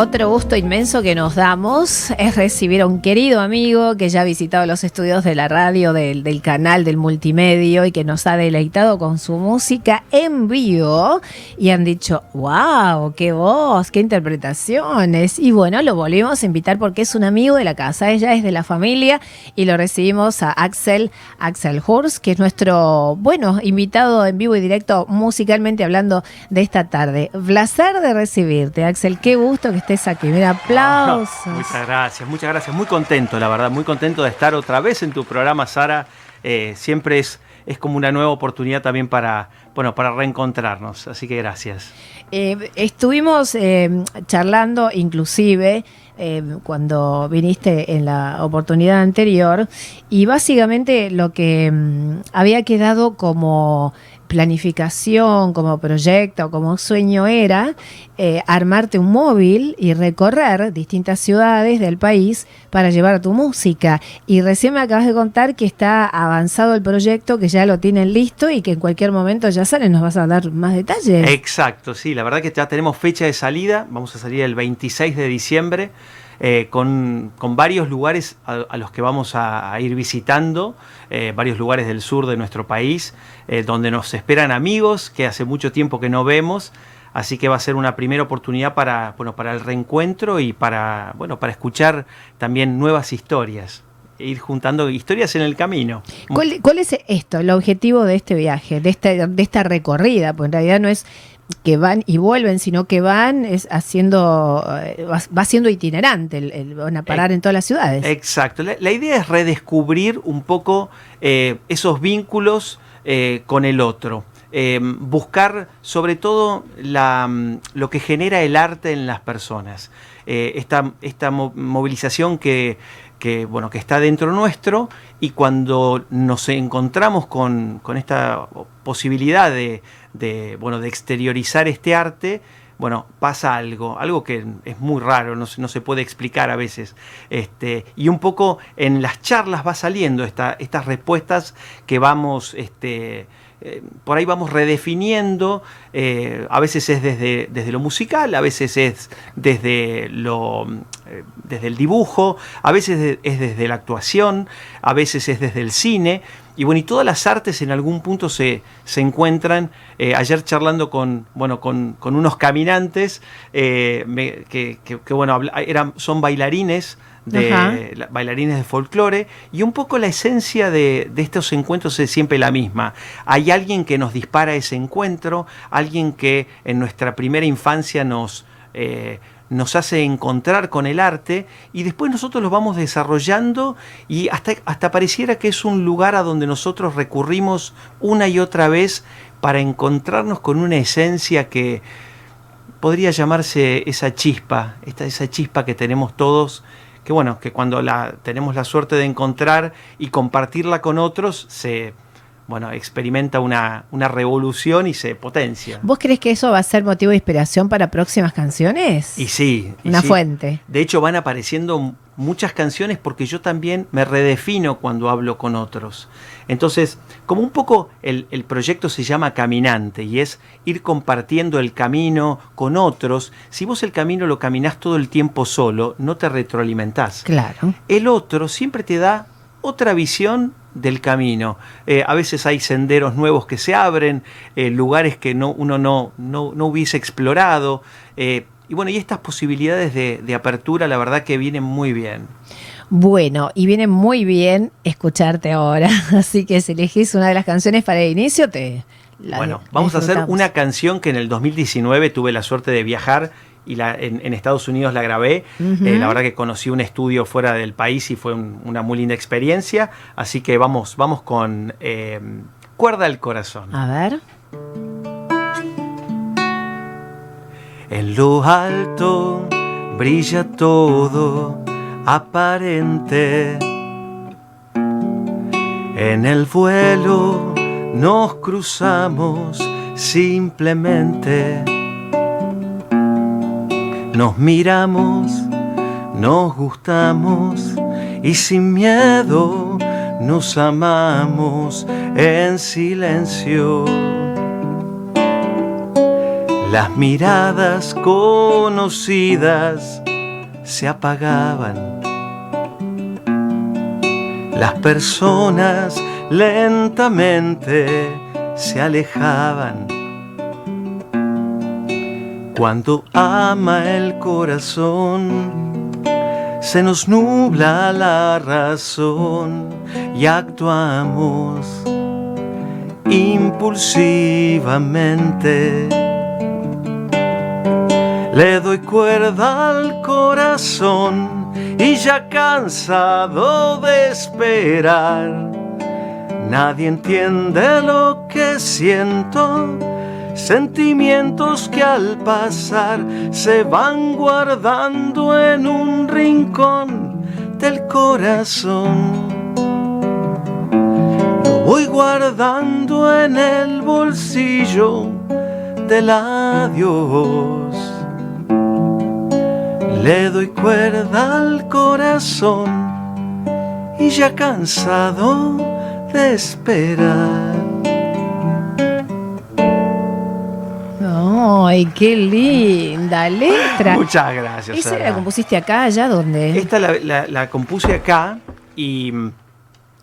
Otro gusto inmenso que nos damos es recibir a un querido amigo que ya ha visitado los estudios de la radio, del, canal, del multimedio y que nos ha deleitado con su música en vivo. Y han dicho, wow, qué voz, qué interpretaciones. Y bueno, lo volvimos a invitar porque es un amigo de la casa, ella es de la familia y lo recibimos a Axel, Axel Hurst, que es nuestro, bueno, invitado en vivo y directo musicalmente hablando de esta tarde. Placer de recibirte, Axel, qué gusto que estés aquí. Mira, aplausos. muchas gracias, muchas gracias. Muy contento, la verdad, muy contento de estar otra vez en tu programa, Sara. Eh, siempre es, es como una nueva oportunidad también para, bueno, para reencontrarnos. Así que gracias. Eh, estuvimos eh, charlando, inclusive, cuando viniste en la oportunidad anterior, y básicamente lo que mm, había quedado como planificación, como proyecto, como sueño era eh, armarte un móvil y recorrer distintas ciudades del país para llevar tu música. Y recién me acabas de contar que está avanzado el proyecto, que ya lo tienen listo y que en cualquier momento ya sale. ¿Nos vas a dar más detalles? Exacto, sí, la verdad que ya tenemos fecha de salida. Vamos a salir el 26 de diciembre. Eh, con, varios lugares a, los que vamos a, ir visitando, eh, varios lugares del sur de nuestro país, eh, donde nos esperan amigos que hace mucho tiempo que no vemos. Así que va a ser una primera oportunidad para, bueno, para el reencuentro y para, bueno, para escuchar también nuevas historias e ir juntando historias en el camino. ¿Cuál, es esto, el objetivo de este viaje, de esta, de esta recorrida? Pues en realidad no es que van y vuelven, sino que van es haciendo, eh, va, siendo itinerante, el, van a parar en todas las ciudades. Exacto. La, idea es redescubrir un poco eh, esos vínculos eh, con el otro. buscar sobre todo la, lo que genera el arte en las personas. esta, esta movilización que, que, bueno, que está dentro nuestro y cuando nos encontramos con, con esta posibilidad de, de, bueno, de exteriorizar este arte, bueno, pasa algo, algo que es muy raro, no, no, se puede explicar a veces. Este, y un poco en las charlas va saliendo esta, estas respuestas que vamos, este, eh, por ahí vamos redefiniendo, eh, a veces es desde, desde, lo musical, a veces es desde, lo, desde el dibujo, a veces es desde la actuación, a veces es desde el cine. Y bueno, y todas las artes en algún punto se, se encuentran. Eh, ayer charlando con, bueno, con, unos caminantes eh, que, bueno, eran, son bailarines de bailarines de folclore y un poco la esencia de, estos encuentros es siempre la misma. Hay alguien que nos dispara ese encuentro, alguien que en nuestra primera infancia nos, eh, nos hace encontrar con el arte y después nosotros lo vamos desarrollando y hasta, hasta pareciera que es un lugar a donde nosotros recurrimos una y otra vez para encontrarnos con una esencia que podría llamarse esa chispa, esta, esa chispa que tenemos todos, que bueno, que cuando la tenemos la suerte de encontrar y compartirla con otros, se bueno, experimenta una, una, revolución y se potencia. ¿Vos crees que eso va a ser motivo de inspiración para próximas canciones? Y sí. una fuente. De hecho, van apareciendo muchas canciones porque yo también me redefino cuando hablo con otros. Entonces, como un poco el, el proyecto se llama Caminante y es ir compartiendo el camino con otros, si vos el camino lo caminás todo el tiempo solo, no te retroalimentás. Claro. El otro siempre te da otra visión del camino. Eh, a veces hay senderos nuevos que se abren, eh, lugares que no, uno no, no, hubiese explorado. Eh, y bueno, y estas posibilidades de, de, apertura, la verdad que vienen muy bien. Bueno, y viene muy bien escucharte ahora. Así que si elegís una de las canciones para el inicio, te... bueno, vamos a hacer una canción que en el 2019 tuve la suerte de viajar y la, en, Estados Unidos la grabé. Eh, la verdad que conocí un estudio fuera del país y fue una muy linda experiencia. Así que vamos, vamos con eh, Cuerda el Corazón. A ver. En lo alto brilla todo aparente. En el vuelo nos cruzamos simplemente nos miramos, nos gustamos y sin miedo nos amamos en silencio. Las miradas conocidas se apagaban. Las personas lentamente se alejaban. Cuando ama el corazón, se nos nubla la razón y actuamos impulsivamente. Le doy cuerda al corazón y ya cansado de esperar. Nadie entiende lo que siento, sentimientos que al pasar se van guardando en un rincón del corazón. Lo voy guardando en el bolsillo del adiós le doy cuerda al corazón y ya cansado de esperar. ¡Ay, qué linda letra! Muchas gracias. ¿Esa la compusiste acá, allá, dónde? Esta la, compuse acá y,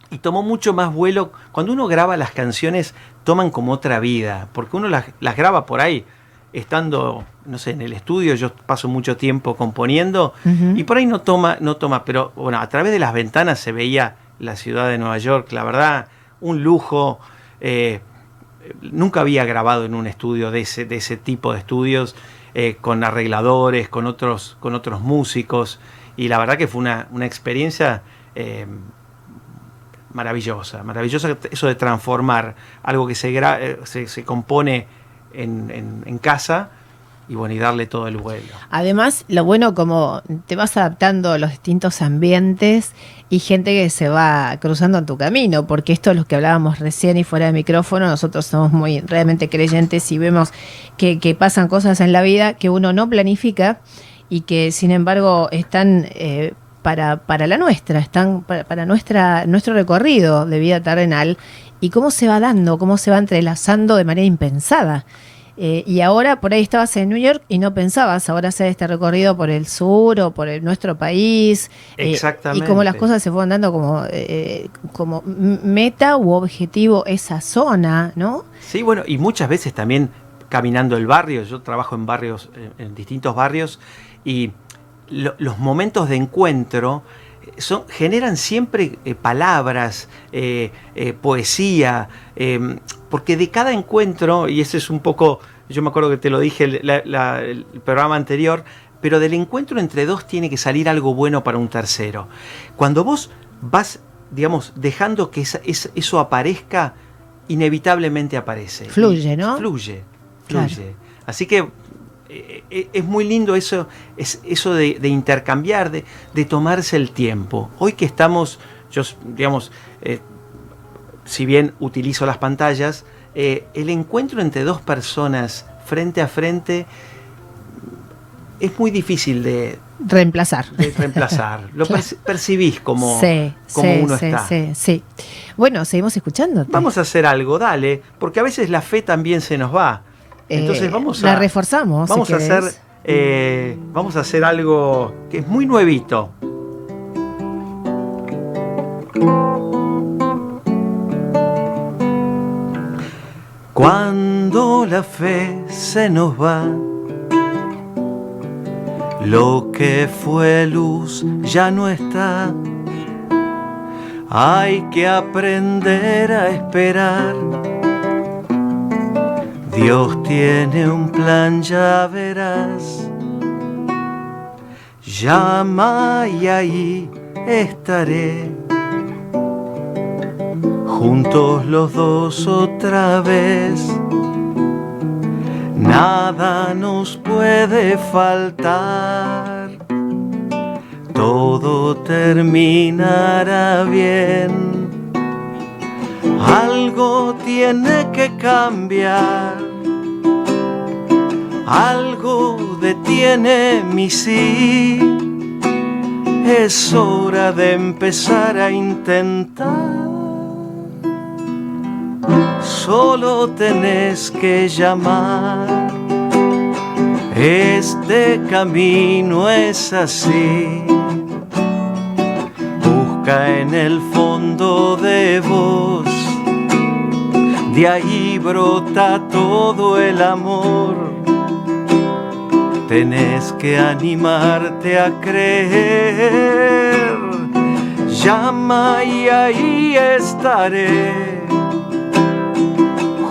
y, tomó mucho más vuelo. Cuando uno graba las canciones, toman como otra vida, porque uno las, las graba por ahí estando, no sé, en el estudio, yo paso mucho tiempo componiendo y por ahí no toma, no toma, pero bueno, a través de las ventanas se veía la ciudad de Nueva York, la verdad, un lujo. Eh, nunca había grabado en un estudio de ese, de ese tipo de estudios, eh, con arregladores, con otros, con otros músicos, y la verdad que fue una, experiencia eh, maravillosa, maravillosa eso de transformar algo que se, se, se compone en, casa y bueno, y darle todo el vuelo. Además, lo bueno como te vas adaptando a los distintos ambientes y gente que se va cruzando en tu camino, porque esto es lo que hablábamos recién y fuera de micrófono, nosotros somos muy realmente creyentes y vemos que, pasan cosas en la vida que uno no planifica y que sin embargo están eh, para, para la nuestra, están para, para, nuestra, nuestro recorrido de vida terrenal y cómo se va dando, cómo se va entrelazando de manera impensada. Eh, y ahora por ahí estabas en New York y no pensabas ahora hacer este recorrido por el sur o por el, nuestro país. Exactamente. Eh, y cómo las cosas se fueron dando como, eh, como meta u objetivo esa zona, ¿no? Sí, bueno, y muchas veces también caminando el barrio, yo trabajo en barrios, en distintos barrios, y los momentos de encuentro son, generan siempre palabras, poesía, porque de cada encuentro, y ese es un poco, yo me acuerdo que te lo dije el, programa anterior, pero del encuentro entre dos tiene que salir algo bueno para un tercero. Cuando vos vas, digamos, dejando que eso aparezca, inevitablemente aparece. Fluye, ¿no? Fluye, fluye. Así que eh, eh, es muy lindo eso, es eso de, intercambiar, de, tomarse el tiempo. Hoy que estamos, yo, digamos, eh, si bien utilizo las pantallas, eh, el encuentro entre dos personas frente a frente es muy difícil de reemplazar. reemplazar. Lo percibís como, como uno está. Sí, sí. Bueno, seguimos escuchando. Vamos a hacer algo, dale, porque a veces la fe también se nos va. Entonces eh, vamos a. La reforzamos. Vamos a hacer. Eh, vamos a hacer algo que es muy nuevito. Cuando la fe se nos va, lo que fue luz ya no está. Hay que aprender a esperar. Dios tiene un plan, ya verás. Llama y ahí estaré juntos los dos otra vez. Nada nos puede faltar, todo terminará bien. Algo tiene que cambiar, algo detiene mi sí. Es hora de empezar a intentar solo tenés que llamar Este camino es así. Busca en el fondo de vos. De ahí brota todo el amor. Tenés que animarte a creer. Llama y ahí estaré.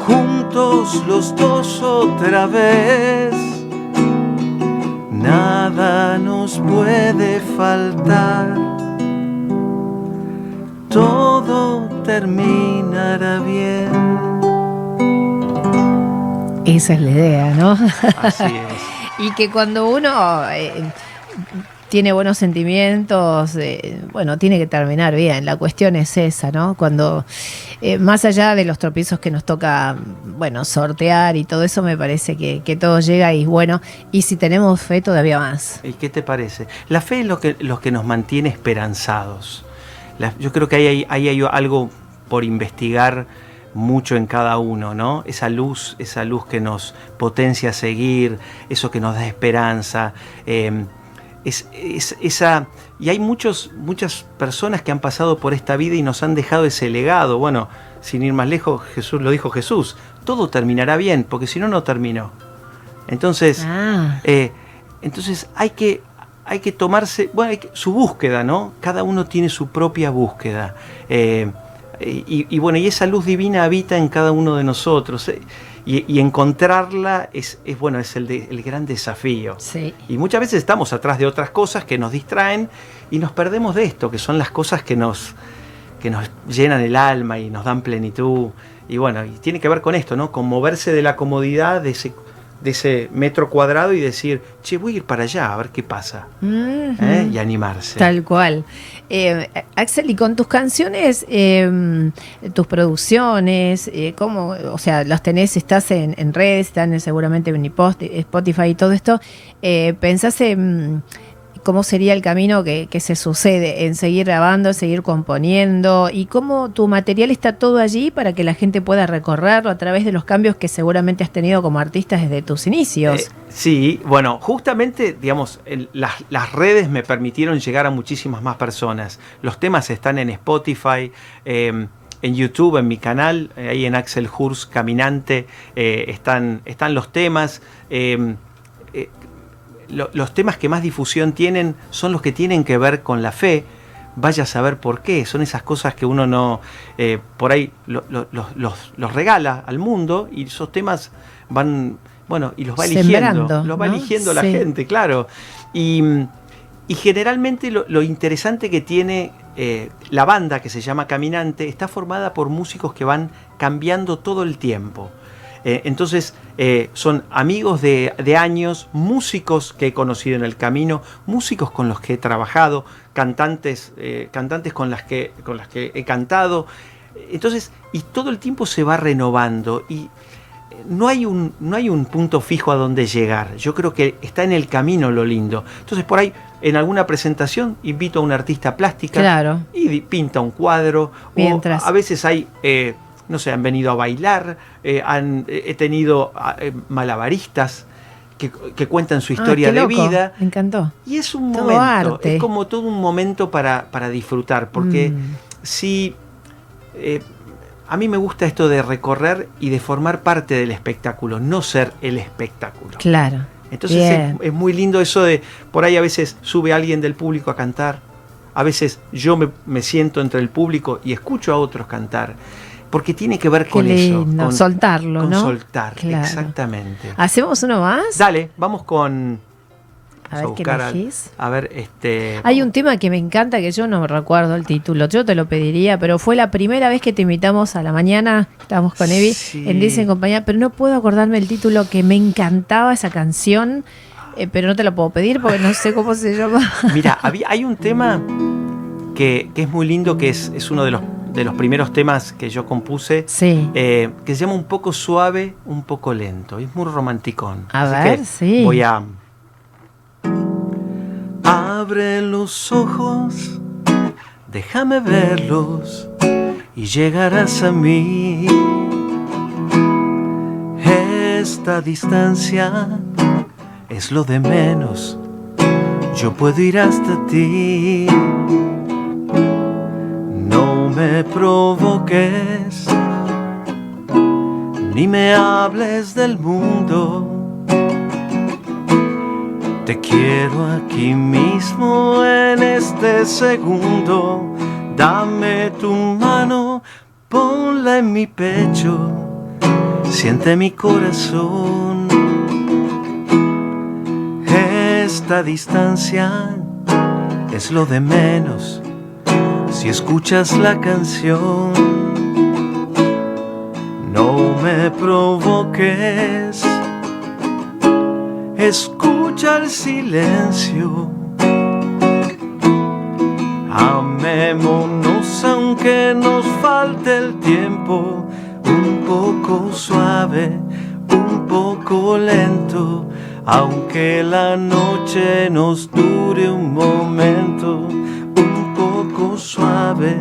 Juntos los dos otra vez nada nos puede faltar, todo terminará bien. Esa es la idea, ¿no? Así es. Y que cuando uno eh, tiene buenos sentimientos, eh, bueno, tiene que terminar bien. La cuestión es esa, ¿no? Cuando, eh, más allá de los tropiezos que nos toca, bueno, sortear y todo eso, me parece que, todo llega y bueno, y si tenemos fe, todavía más. ¿Y qué te parece? La fe es lo que, lo que nos mantiene esperanzados. yo creo que ahí hay, algo por investigar mucho en cada uno, ¿no? Esa luz, esa luz que nos potencia a seguir, eso que nos da esperanza. Eh, es, esa, y hay muchos, muchas personas que han pasado por esta vida y nos han dejado ese legado. Bueno, sin ir más lejos, Jesús lo dijo Jesús, todo terminará bien, porque si no, no terminó. Entonces, ah. eh, entonces hay que, hay que tomarse, bueno, su búsqueda, ¿no? Cada uno tiene su propia búsqueda. Eh, y, bueno, y esa luz divina habita en cada uno de nosotros. Eh, y, encontrarla es, bueno, es el, el gran desafío. Y muchas veces estamos atrás de otras cosas que nos distraen y nos perdemos de esto, que son las cosas que nos, que nos llenan el alma y nos dan plenitud. Y bueno, y tiene que ver con esto, ¿no? Con moverse de la comodidad de ese de ese metro cuadrado y decir, che, voy a ir para allá a ver qué pasa. ¿Eh? Y animarse. Tal cual. Eh, Axel, y con tus canciones, em, tus producciones, eh, ¿cómo, o sea, las tenés, estás en, en redes, están seguramente en Spotify y todo esto, ¿pensás en cómo sería el camino que, se sucede en seguir grabando, seguir componiendo y cómo tu material está todo allí para que la gente pueda recorrerlo a través de los cambios que seguramente has tenido como artista desde tus inicios. Eh, sí, bueno, justamente, digamos, las, redes me permitieron llegar a muchísimas más personas. Los temas están en Spotify. Em, en YouTube, en mi canal, eh, ahí en Axel Hurs Caminante, eh, están, están los temas. Los temas que más difusión tienen son los que tienen que ver con la fe. Vaya a saber por qué. Son esas cosas que uno no, eh, por ahí los, regala al mundo y esos temas van, bueno, y los va eligiendo. Los va eligiendo la gente, claro. Y, generalmente lo, interesante que tiene eh, la banda que se llama Caminante está formada por músicos que van cambiando todo el tiempo. Eh, entonces, eh, son amigos de, años, músicos que he conocido en el camino, músicos con los que he trabajado, cantantes, eh, cantantes con las, que, con las que he cantado. Entonces, y todo el tiempo se va renovando y no hay, un, no hay un punto fijo a donde llegar. Yo creo que está en el camino lo lindo. Entonces, por ahí, en alguna presentación, invito a un artista plástica y pinta un cuadro. Mientras. a veces hay no sé, han venido a bailar, eh, han, eh, he tenido ah, eh, malabaristas que, cuentan su ah, historia de vida. Me encantó. Y es un momento, es como todo un momento para, disfrutar, porque mm. si a mí me gusta esto de recorrer y de formar parte del espectáculo, no ser el espectáculo. Claro. Entonces es, muy lindo eso de, por ahí a veces sube alguien del público a cantar, a veces yo me, me siento entre el público y escucho a otros cantar porque tiene que ver con eso. Con, soltarlo, con ¿no? soltar, exactamente. ¿Hacemos uno más? Dale, vamos con... A ver, ¿qué a ver, este... Hay un tema que me encanta, que yo no recuerdo el título, yo te lo pediría, pero fue la primera vez que te invitamos a la mañana, estábamos con Evi en Dice en compañía, pero no puedo acordarme el título, que me encantaba esa canción, eh, pero no te lo puedo pedir porque no sé cómo se llama. Mira, había, hay un tema que, es muy lindo, que es, es uno de los de los primeros temas que yo compuse, eh, que se llama Un poco suave, un poco lento. Es muy romanticón. A ver, sí. Voy a... Abre los ojos, déjame verlos y llegarás a mí. Esta distancia es lo de menos. Yo puedo ir hasta ti. Me provoques, ni me hables del mundo. Te quiero aquí mismo en este segundo. Dame tu mano, ponla en mi pecho. Siente mi corazón esta distancia es lo de menos si escuchas la canción. No me provoques, escucha el silencio. Amémonos aunque nos falte el tiempo, un poco suave, un poco lento aunque la noche nos dure un momento, poco suave,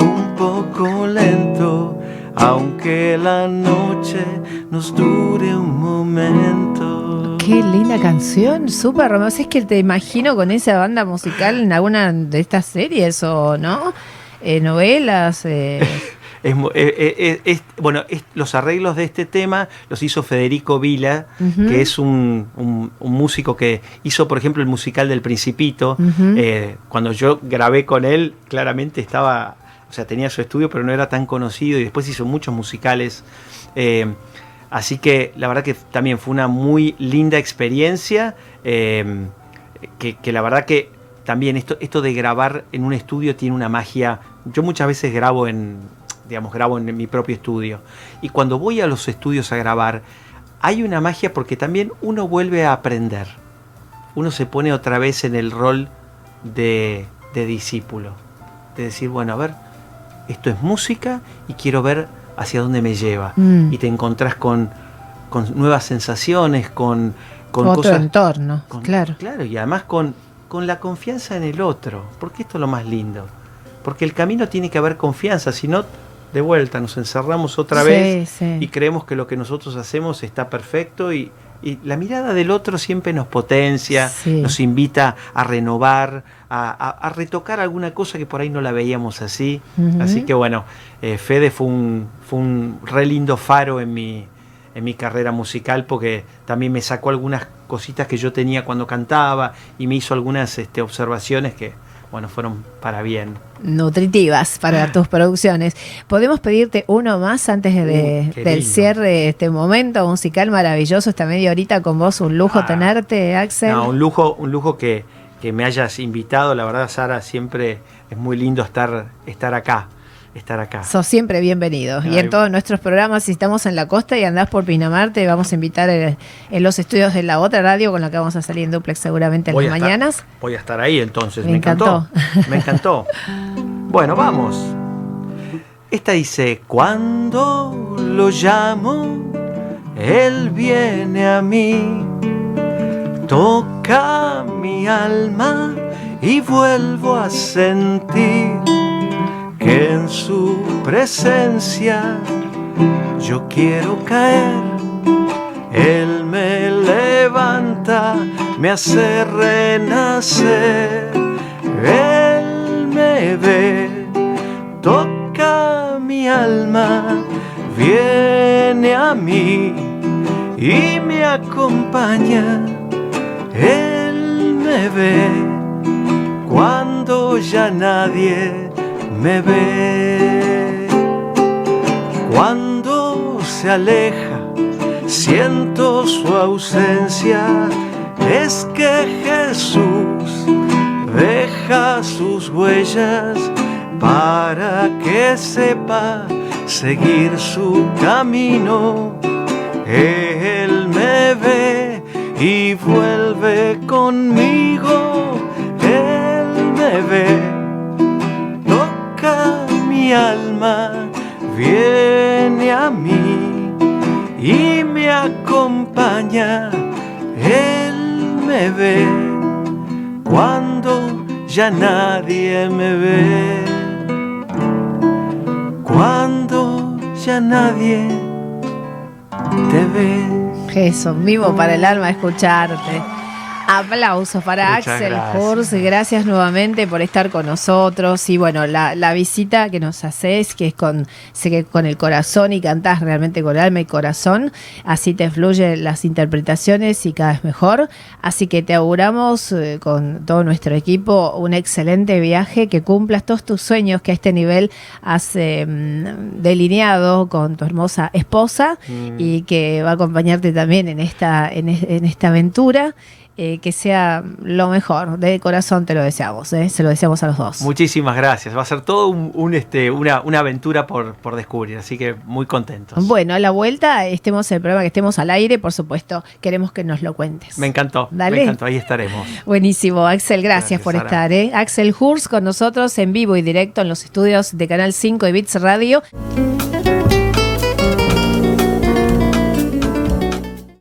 un poco lento, aunque la noche nos dure un momento. Qué linda canción, súper romántica. Es que te imagino con esa banda musical en alguna de estas series o no, eh, novelas. Eh. Es, eh, eh, bueno, los arreglos de este tema los hizo Federico Vila, que es un, músico que hizo, por ejemplo, el musical del Principito. Eh, cuando yo grabé con él, claramente estaba, o sea, tenía su estudio, pero no era tan conocido y después hizo muchos musicales. así que la verdad que también fue una muy linda experiencia, que, que la verdad que también esto, esto de grabar en un estudio tiene una magia. Yo muchas veces grabo en, digamos, grabo en mi propio estudio. Y cuando voy a los estudios a grabar, hay una magia porque también uno vuelve a aprender. Uno se pone otra vez en el rol de, discípulo. De decir, bueno, a ver, esto es música y quiero ver hacia dónde me lleva. Mm. Y te encontrás con, nuevas sensaciones, con, con Otro entorno, claro. Claro, y además con, con la confianza en el otro. Porque esto es lo más lindo. Porque el camino tiene que haber confianza, si no de vuelta, nos encerramos otra vez y creemos que lo que nosotros hacemos está perfecto y, la mirada del otro siempre nos potencia, nos invita a renovar, a, retocar alguna cosa que por ahí no la veíamos así. Así que bueno, eh, Fede fue un, fue un re lindo faro en mi, en mi carrera musical porque también me sacó algunas cositas que yo tenía cuando cantaba y me hizo algunas este, observaciones que, bueno, fueron para bien. Nutritivas para tus producciones. ¿Podemos pedirte uno más antes de, uh, del cierre de este momento musical maravilloso, esta media horita con vos? Un lujo ah. tenerte, Axel. No, un lujo, un lujo que, que me hayas invitado. La verdad, Sara, siempre es muy lindo estar, estar acá estar acá. Sos siempre bienvenido. y en todos nuestros programas, si estamos en la costa y andás por Pinamar, te vamos a invitar en, los estudios de la otra radio con la que vamos a salir en duplex seguramente en las mañanas. Voy a estar ahí entonces, me, encantó. Me encantó. bueno, vamos. Esta dice, cuando lo llamo, él viene a mí, toca mi alma y vuelvo a sentir que en su presencia yo quiero caer. Él me levanta, me hace renacer. Él me ve, toca mi alma, viene a mí y me acompaña. Él me ve cuando ya nadie me ve. Cuando se aleja, siento su ausencia. Es que Jesús deja sus huellas para que sepa seguir su camino. Él me ve y vuelve conmigo. Él me ve alma viene a mí y me acompaña. Él me ve cuando ya nadie me ve. Cuando ya nadie te ve. Eso, vivo para el alma escucharte. Aplausos para Axel Hurs, gracias nuevamente por estar con nosotros y bueno, la, visita que nos haces, que es con, sé que con el corazón y cantás realmente con alma y corazón, así te fluyen las interpretaciones y cada vez mejor, así que te auguramos eh, con todo nuestro equipo un excelente viaje, que cumplas todos tus sueños que a este nivel has mm, delineado con tu hermosa esposa mm. y que va a acompañarte también en esta, en esta aventura. Eh, que sea lo mejor. De corazón te lo deseamos, ¿eh? se lo deseamos a los dos. Muchísimas gracias. Va a ser todo un, este, una, una, aventura por, por, descubrir, así que muy contentos. Bueno, a la vuelta, estemos en el programa, que estemos al aire, por supuesto, queremos que nos lo cuentes. Me encantó, Dale. me encantó, ahí estaremos. Buenísimo, Axel, gracias, por estar. ¿eh? Axel Hurs con nosotros en vivo y directo en los estudios de Canal 5 y Bits Radio.